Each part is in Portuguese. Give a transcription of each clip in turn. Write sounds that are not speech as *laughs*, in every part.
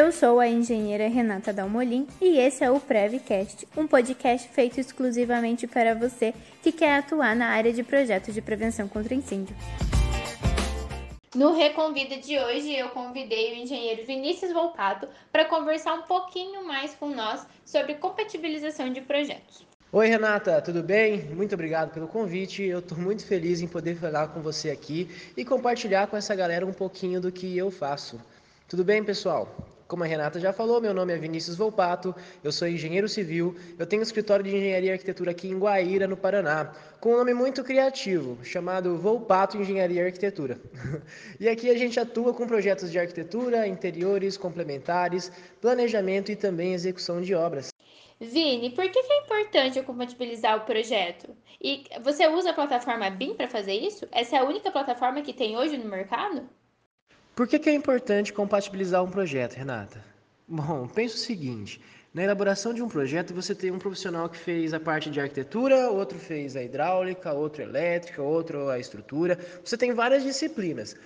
Eu sou a engenheira Renata Dalmolin e esse é o Prevcast, um podcast feito exclusivamente para você que quer atuar na área de projetos de prevenção contra incêndio. No Reconvida de hoje, eu convidei o engenheiro Vinícius Volpato para conversar um pouquinho mais com nós sobre compatibilização de projetos. Oi, Renata, tudo bem? Muito obrigado pelo convite. Eu estou muito feliz em poder falar com você aqui e compartilhar com essa galera um pouquinho do que eu faço. Tudo bem, pessoal? Como a Renata já falou, meu nome é Vinícius Volpato, eu sou engenheiro civil, eu tenho um escritório de engenharia e arquitetura aqui em Guaíra, no Paraná, com um nome muito criativo, chamado Volpato Engenharia e Arquitetura. *laughs* e aqui a gente atua com projetos de arquitetura, interiores, complementares, planejamento e também execução de obras. Vini, por que é importante eu compatibilizar o projeto? E você usa a plataforma BIM para fazer isso? Essa é a única plataforma que tem hoje no mercado? Por que, que é importante compatibilizar um projeto, Renata? Bom, pensa o seguinte: na elaboração de um projeto, você tem um profissional que fez a parte de arquitetura, outro fez a hidráulica, outro elétrica, outro a estrutura. Você tem várias disciplinas.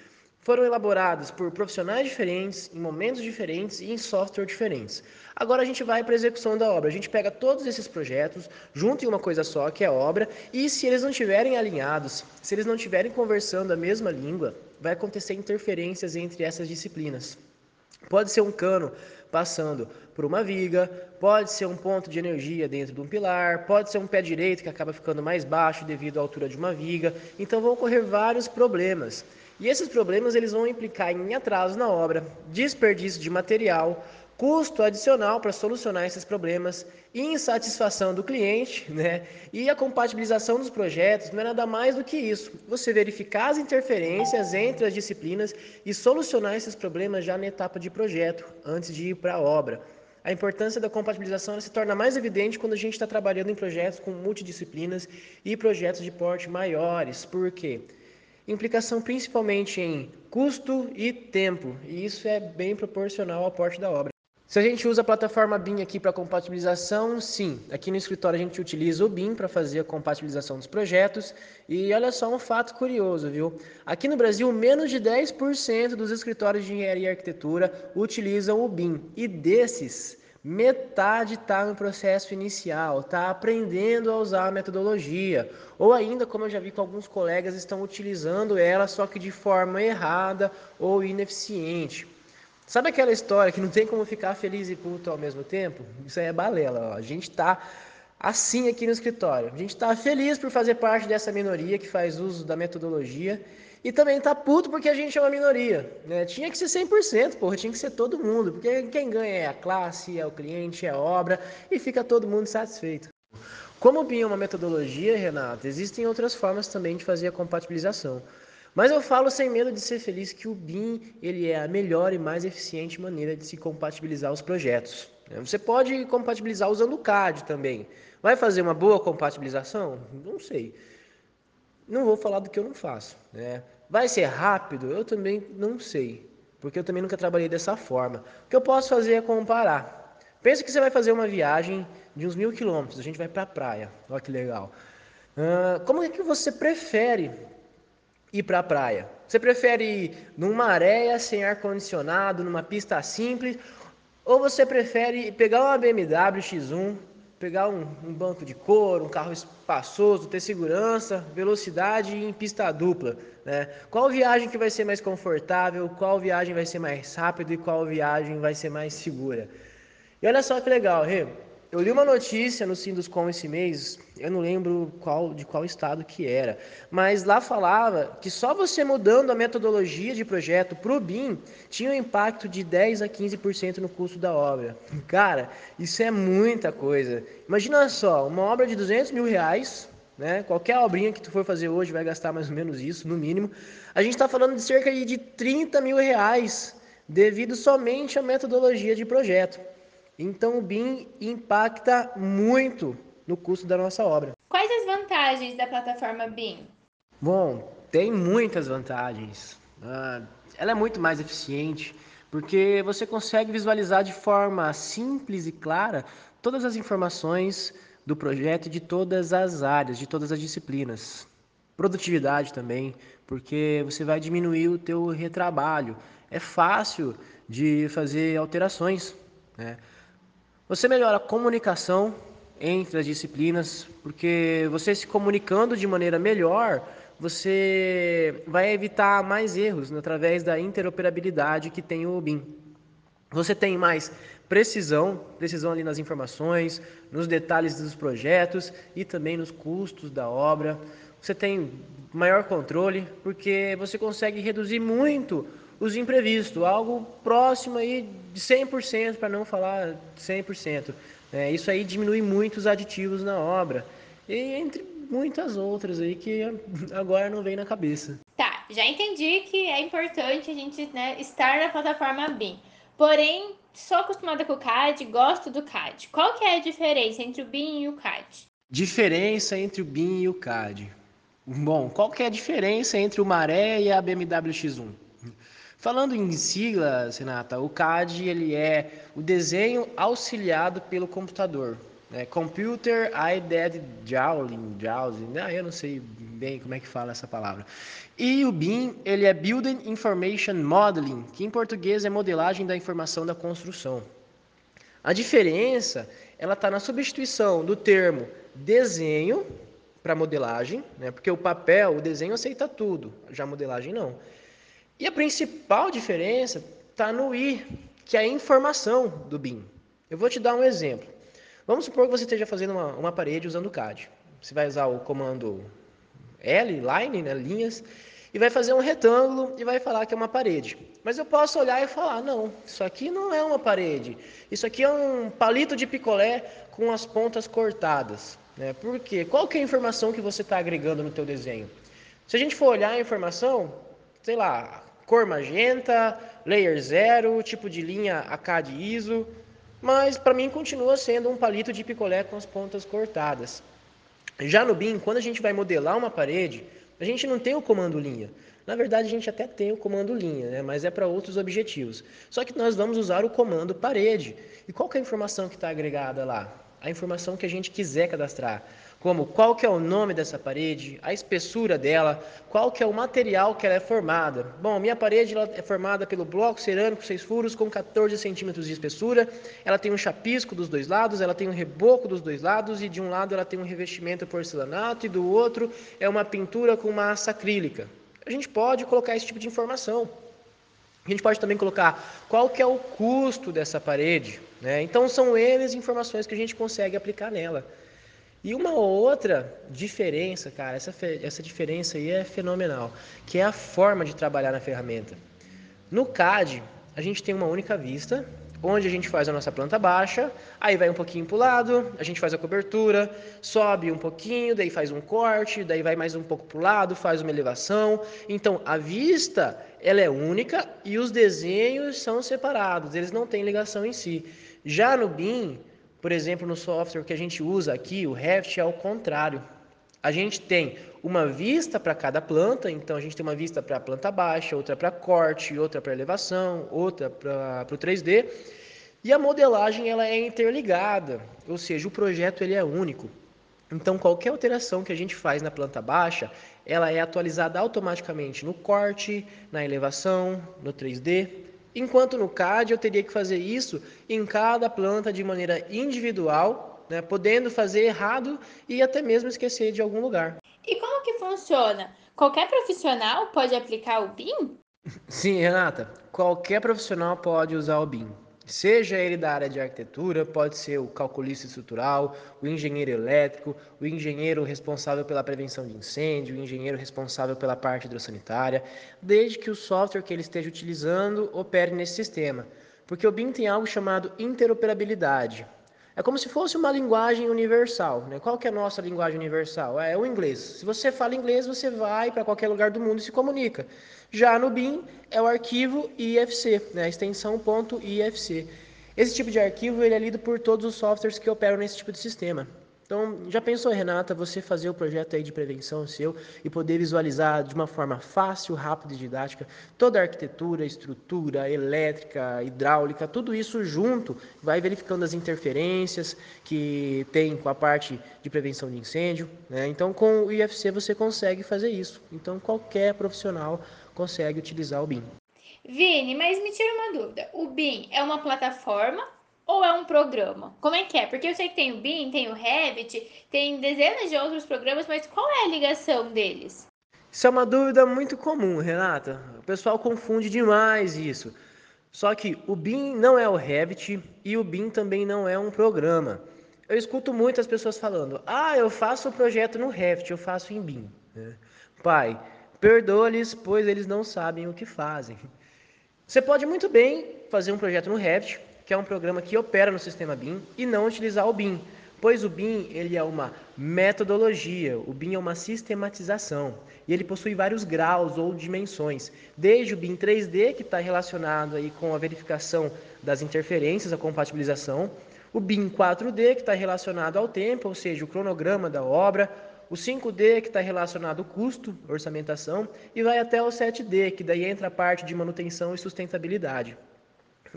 Foram elaboradas por profissionais diferentes, em momentos diferentes e em software diferentes. Agora a gente vai para a execução da obra. A gente pega todos esses projetos, junto em uma coisa só, que é a obra, e se eles não estiverem alinhados, se eles não estiverem conversando a mesma língua, vai acontecer interferências entre essas disciplinas. Pode ser um cano passando por uma viga, pode ser um ponto de energia dentro de um pilar, pode ser um pé direito que acaba ficando mais baixo devido à altura de uma viga. Então vão ocorrer vários problemas. E esses problemas eles vão implicar em atraso na obra, desperdício de material, custo adicional para solucionar esses problemas, insatisfação do cliente, *laughs* né? E a compatibilização dos projetos não é nada mais do que isso. Você verificar as interferências entre as disciplinas e solucionar esses problemas já na etapa de projeto, antes de ir para a obra. A importância da compatibilização se torna mais evidente quando a gente está trabalhando em projetos com multidisciplinas e projetos de porte maiores. Por quê? Implicação principalmente em custo e tempo, e isso é bem proporcional ao porte da obra. Se a gente usa a plataforma BIM aqui para compatibilização, sim. Aqui no escritório a gente utiliza o BIM para fazer a compatibilização dos projetos. E olha só um fato curioso, viu? Aqui no Brasil, menos de 10% dos escritórios de engenharia e arquitetura utilizam o BIM. E desses, metade está no processo inicial, está aprendendo a usar a metodologia. Ou ainda, como eu já vi com alguns colegas, estão utilizando ela, só que de forma errada ou ineficiente. Sabe aquela história que não tem como ficar feliz e puto ao mesmo tempo? Isso aí é balela. Ó. A gente está assim aqui no escritório. A gente está feliz por fazer parte dessa minoria que faz uso da metodologia e também está puto porque a gente é uma minoria. Né? Tinha que ser 100%, porra, tinha que ser todo mundo, porque quem ganha é a classe, é o cliente, é a obra e fica todo mundo satisfeito. Como BIM é uma metodologia, Renato, existem outras formas também de fazer a compatibilização. Mas eu falo sem medo de ser feliz que o BIM ele é a melhor e mais eficiente maneira de se compatibilizar os projetos. Né? Você pode compatibilizar usando o CAD também. Vai fazer uma boa compatibilização? Não sei. Não vou falar do que eu não faço. Né? Vai ser rápido? Eu também não sei. Porque eu também nunca trabalhei dessa forma. O que eu posso fazer é comparar. Pensa que você vai fazer uma viagem de uns mil quilômetros. A gente vai para a praia. Olha que legal. Uh, como é que você prefere ir para a praia? Você prefere ir numa areia sem ar condicionado, numa pista simples, ou você prefere pegar uma BMW X1, pegar um, um, banco de couro, um carro espaçoso, ter segurança, velocidade em pista dupla, né? Qual viagem que vai ser mais confortável, qual viagem vai ser mais rápida e qual viagem vai ser mais segura? E olha só que legal, Rê. Eu li uma notícia no Sinduscom esse mês, eu não lembro qual, de qual estado que era, mas lá falava que só você mudando a metodologia de projeto para o BIM tinha um impacto de 10 a 15% no custo da obra. Cara, isso é muita coisa. Imagina só, uma obra de 200 mil reais, né? qualquer obrinha que tu for fazer hoje vai gastar mais ou menos isso, no mínimo. A gente está falando de cerca de 30 mil reais, devido somente à metodologia de projeto. Então o BIM impacta muito no custo da nossa obra. Quais as vantagens da plataforma BIM? Bom, tem muitas vantagens. Uh, ela é muito mais eficiente porque você consegue visualizar de forma simples e clara todas as informações do projeto de todas as áreas, de todas as disciplinas. produtividade também, porque você vai diminuir o teu retrabalho. É fácil de fazer alterações. Né? Você melhora a comunicação entre as disciplinas, porque você se comunicando de maneira melhor, você vai evitar mais erros né, através da interoperabilidade que tem o BIM. Você tem mais precisão, precisão ali nas informações, nos detalhes dos projetos e também nos custos da obra. Você tem maior controle, porque você consegue reduzir muito os imprevistos, algo próximo aí de 100%, para não falar 100%. É, isso aí diminui muito os aditivos na obra, e entre muitas outras aí que *laughs* agora não vem na cabeça. Tá, já entendi que é importante a gente né, estar na plataforma BIM. Porém, sou acostumada com o CAD, gosto do CAD. Qual que é a diferença entre o BIM e o CAD? Diferença entre o BIM e o CAD. Bom, qual que é a diferença entre o Maré e a BMW X1? Falando em siglas, Renata, o CAD ele é o desenho auxiliado pelo computador. Né? Computer Aided Drawing, Drawing, ah, eu não sei bem como é que fala essa palavra. E o BIM, ele é Building Information Modeling, que em português é modelagem da informação da construção. A diferença, ela está na substituição do termo desenho para modelagem, né? porque o papel, o desenho aceita tudo, já a modelagem não. E a principal diferença está no I, que é a informação do BIM. Eu vou te dar um exemplo. Vamos supor que você esteja fazendo uma, uma parede usando o CAD. Você vai usar o comando L, line, né, linhas, e vai fazer um retângulo e vai falar que é uma parede. Mas eu posso olhar e falar, não, isso aqui não é uma parede. Isso aqui é um palito de picolé com as pontas cortadas. Né? Por quê? Qual que é a informação que você está agregando no teu desenho? Se a gente for olhar a informação, sei lá, cor magenta, layer zero, tipo de linha ACAD ISO, mas para mim continua sendo um palito de picolé com as pontas cortadas. Já no BIM, quando a gente vai modelar uma parede, a gente não tem o comando linha. Na verdade, a gente até tem o comando linha, né? mas é para outros objetivos. Só que nós vamos usar o comando parede. E qual é a informação que está agregada lá? A informação que a gente quiser cadastrar como qual que é o nome dessa parede, a espessura dela, qual que é o material que ela é formada. Bom, minha parede ela é formada pelo bloco cerâmico seis furos com 14 centímetros de espessura, ela tem um chapisco dos dois lados, ela tem um reboco dos dois lados e de um lado ela tem um revestimento porcelanato e do outro é uma pintura com massa acrílica. A gente pode colocar esse tipo de informação. A gente pode também colocar qual que é o custo dessa parede. Né? Então são eles informações que a gente consegue aplicar nela. E uma outra diferença, cara, essa, essa diferença aí é fenomenal, que é a forma de trabalhar na ferramenta. No CAD, a gente tem uma única vista, onde a gente faz a nossa planta baixa, aí vai um pouquinho para o lado, a gente faz a cobertura, sobe um pouquinho, daí faz um corte, daí vai mais um pouco para o lado, faz uma elevação. Então, a vista, ela é única e os desenhos são separados, eles não têm ligação em si. Já no BIM, por exemplo, no software que a gente usa aqui, o Revit é o contrário. A gente tem uma vista para cada planta, então a gente tem uma vista para a planta baixa, outra para corte, outra para elevação, outra para o 3D. E a modelagem ela é interligada, ou seja, o projeto ele é único. Então qualquer alteração que a gente faz na planta baixa, ela é atualizada automaticamente no corte, na elevação, no 3D Enquanto no CAD eu teria que fazer isso em cada planta de maneira individual, né, podendo fazer errado e até mesmo esquecer de algum lugar. E como que funciona? Qualquer profissional pode aplicar o BIM? Sim, Renata. Qualquer profissional pode usar o BIM. Seja ele da área de arquitetura, pode ser o calculista estrutural, o engenheiro elétrico, o engenheiro responsável pela prevenção de incêndio, o engenheiro responsável pela parte hidrossanitária, desde que o software que ele esteja utilizando opere nesse sistema. Porque o BIM tem algo chamado interoperabilidade. É como se fosse uma linguagem universal. Né? Qual que é a nossa linguagem universal? É o inglês. Se você fala inglês, você vai para qualquer lugar do mundo e se comunica. Já no BIM é o arquivo IFC, né? a extensão .ifc. Esse tipo de arquivo ele é lido por todos os softwares que operam nesse tipo de sistema. Então, já pensou, Renata, você fazer o projeto aí de prevenção seu e poder visualizar de uma forma fácil, rápida e didática toda a arquitetura, estrutura, elétrica, hidráulica, tudo isso junto, vai verificando as interferências que tem com a parte de prevenção de incêndio. Né? Então, com o IFC você consegue fazer isso. Então, qualquer profissional consegue utilizar o BIM. Vini, mas me tira uma dúvida. O BIM é uma plataforma ou é um programa? Como é que é? Porque eu sei que tem o BIM, tem o Revit, tem dezenas de outros programas, mas qual é a ligação deles? Isso é uma dúvida muito comum, Renata. O pessoal confunde demais isso. Só que o BIM não é o Revit e o BIM também não é um programa. Eu escuto muitas pessoas falando: ah, eu faço o projeto no Revit, eu faço em BIM. Né? Pai, perdoa-lhes, pois eles não sabem o que fazem. Você pode muito bem fazer um projeto no Revit, que é um programa que opera no sistema BIM, e não utilizar o BIM, pois o BIM ele é uma metodologia, o BIM é uma sistematização e ele possui vários graus ou dimensões, desde o BIM 3D que está relacionado aí com a verificação das interferências, a compatibilização, o BIM 4D que está relacionado ao tempo, ou seja, o cronograma da obra, o 5D que está relacionado ao custo, orçamentação, e vai até o 7D que daí entra a parte de manutenção e sustentabilidade.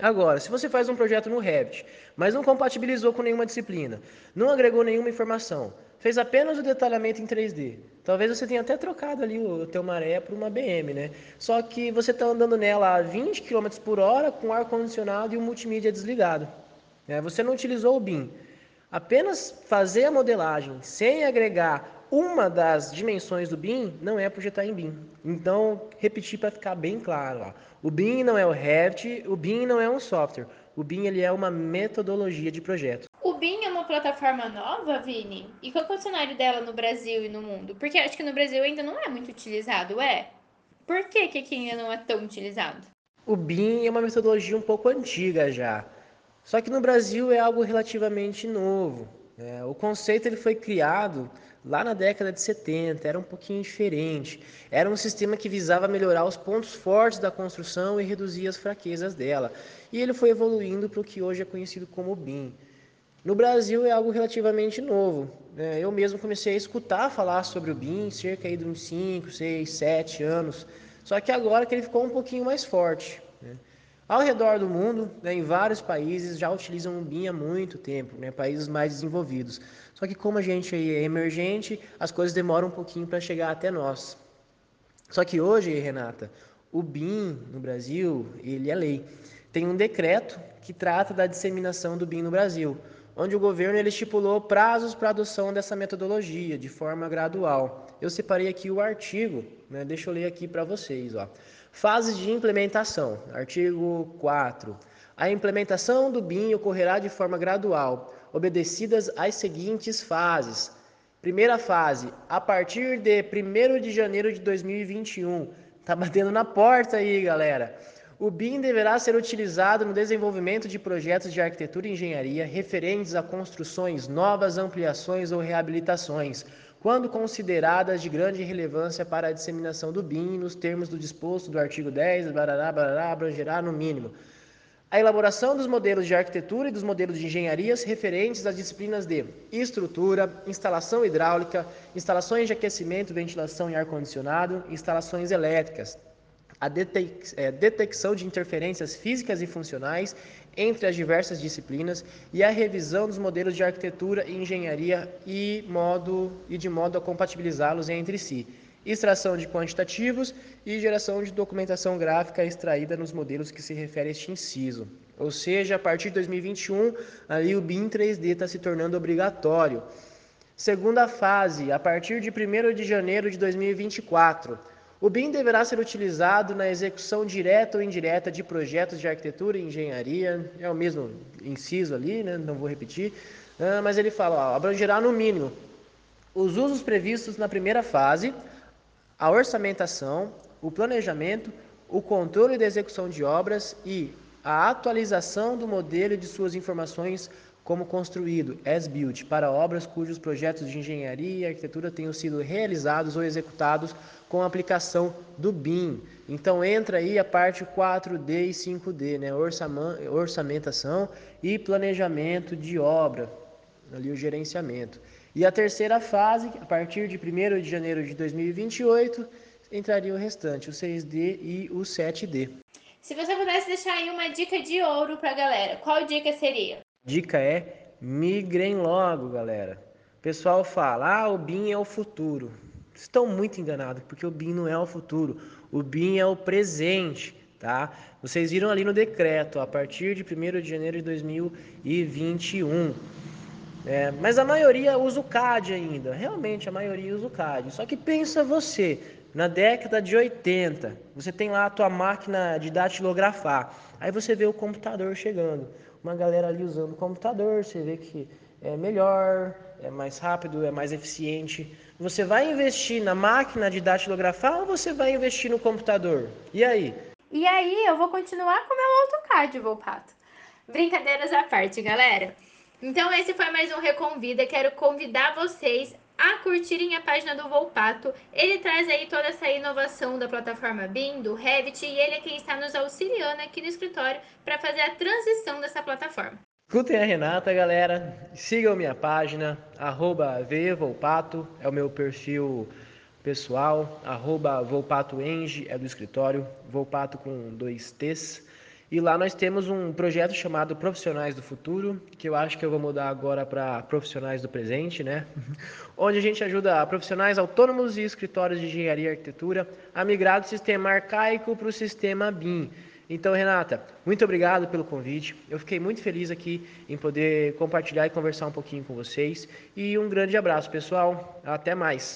Agora, se você faz um projeto no Revit, mas não compatibilizou com nenhuma disciplina, não agregou nenhuma informação, fez apenas o detalhamento em 3D, talvez você tenha até trocado ali o teu maré por uma BM, né? Só que você está andando nela a 20 km por hora com ar-condicionado e o multimídia desligado. Né? Você não utilizou o BIM. Apenas fazer a modelagem sem agregar uma das dimensões do BIM não é projetar em BIM. Então, repetir para ficar bem claro. Ó. O BIM não é o Revit, o BIM não é um software. O BIM ele é uma metodologia de projeto. O BIM é uma plataforma nova, Vini? E qual é o cenário dela no Brasil e no mundo? Porque acho que no Brasil ainda não é muito utilizado, é? Por que, que aqui ainda não é tão utilizado? O BIM é uma metodologia um pouco antiga já. Só que no Brasil é algo relativamente novo. É, o conceito ele foi criado lá na década de 70, era um pouquinho diferente. Era um sistema que visava melhorar os pontos fortes da construção e reduzir as fraquezas dela. E ele foi evoluindo para o que hoje é conhecido como BIM. No Brasil é algo relativamente novo. Né? Eu mesmo comecei a escutar falar sobre o BIM cerca de uns 5, 6, 7 anos. Só que agora que ele ficou um pouquinho mais forte. Né? Ao redor do mundo, né, em vários países já utilizam o BIM há muito tempo, né, países mais desenvolvidos. Só que como a gente é emergente, as coisas demoram um pouquinho para chegar até nós. Só que hoje, Renata, o BIM no Brasil, ele é lei. Tem um decreto que trata da disseminação do BIM no Brasil, onde o governo ele estipulou prazos para adoção dessa metodologia de forma gradual. Eu separei aqui o artigo, né, deixa eu ler aqui para vocês. Ó. Fases de implementação. Artigo 4. A implementação do BIM ocorrerá de forma gradual, obedecidas as seguintes fases. Primeira fase, a partir de 1 de janeiro de 2021. Tá batendo na porta aí, galera. O BIM deverá ser utilizado no desenvolvimento de projetos de arquitetura e engenharia referentes a construções novas, ampliações ou reabilitações quando consideradas de grande relevância para a disseminação do BIM nos termos do disposto do artigo 10, barará, barará, abrangerá no mínimo. A elaboração dos modelos de arquitetura e dos modelos de engenharias referentes às disciplinas de estrutura, instalação hidráulica, instalações de aquecimento, ventilação e ar-condicionado, instalações elétricas, a é, detecção de interferências físicas e funcionais entre as diversas disciplinas e a revisão dos modelos de arquitetura e engenharia e, modo, e de modo a compatibilizá-los entre si. Extração de quantitativos e geração de documentação gráfica extraída nos modelos que se refere a este inciso. Ou seja, a partir de 2021, ali o BIM 3D está se tornando obrigatório. Segunda fase, a partir de 1 de janeiro de 2024 o BIM deverá ser utilizado na execução direta ou indireta de projetos de arquitetura e engenharia, é o mesmo inciso ali, né? não vou repetir, uh, mas ele fala, ó, abrangerá no mínimo os usos previstos na primeira fase, a orçamentação, o planejamento, o controle da execução de obras e a atualização do modelo de suas informações como construído as-built para obras cujos projetos de engenharia e arquitetura tenham sido realizados ou executados com a aplicação do BIM. Então entra aí a parte 4D e 5D, né? orçamentação e planejamento de obra, ali o gerenciamento. E a terceira fase, a partir de 1 de janeiro de 2028, entraria o restante, o 6D e o 7D. Se você pudesse deixar aí uma dica de ouro para a galera, qual dica seria? Dica é migrem logo, galera. O pessoal fala, ah, o BIM é o futuro. Estão muito enganados, porque o BIM não é o futuro. O BIM é o presente, tá? Vocês viram ali no decreto, a partir de 1 de janeiro de 2021. É, mas a maioria usa o CAD ainda. Realmente, a maioria usa o CAD. Só que pensa você, na década de 80, você tem lá a tua máquina de datilografar. Aí você vê o computador chegando. Uma galera ali usando o computador, você vê que é melhor, é mais rápido, é mais eficiente. Você vai investir na máquina de datilografar ou você vai investir no computador? E aí? E aí, eu vou continuar com o meu AutoCAD, Volpato. Brincadeiras à parte, galera. Então, esse foi mais um Reconvida. Quero convidar vocês a curtirem a página do Volpato. Ele traz aí toda essa inovação da plataforma BIM, do Revit, e ele é quem está nos auxiliando aqui no escritório para fazer a transição dessa plataforma. Escutem a Renata, galera. Sigam minha página, arroba Volpato, é o meu perfil pessoal, arroba VolpatoEng, é do escritório, Volpato com dois T's. E lá nós temos um projeto chamado Profissionais do Futuro, que eu acho que eu vou mudar agora para Profissionais do Presente, né? Onde a gente ajuda profissionais autônomos e escritórios de engenharia e arquitetura a migrar do sistema arcaico para o sistema BIM. Então, Renata, muito obrigado pelo convite. Eu fiquei muito feliz aqui em poder compartilhar e conversar um pouquinho com vocês. E um grande abraço, pessoal. Até mais.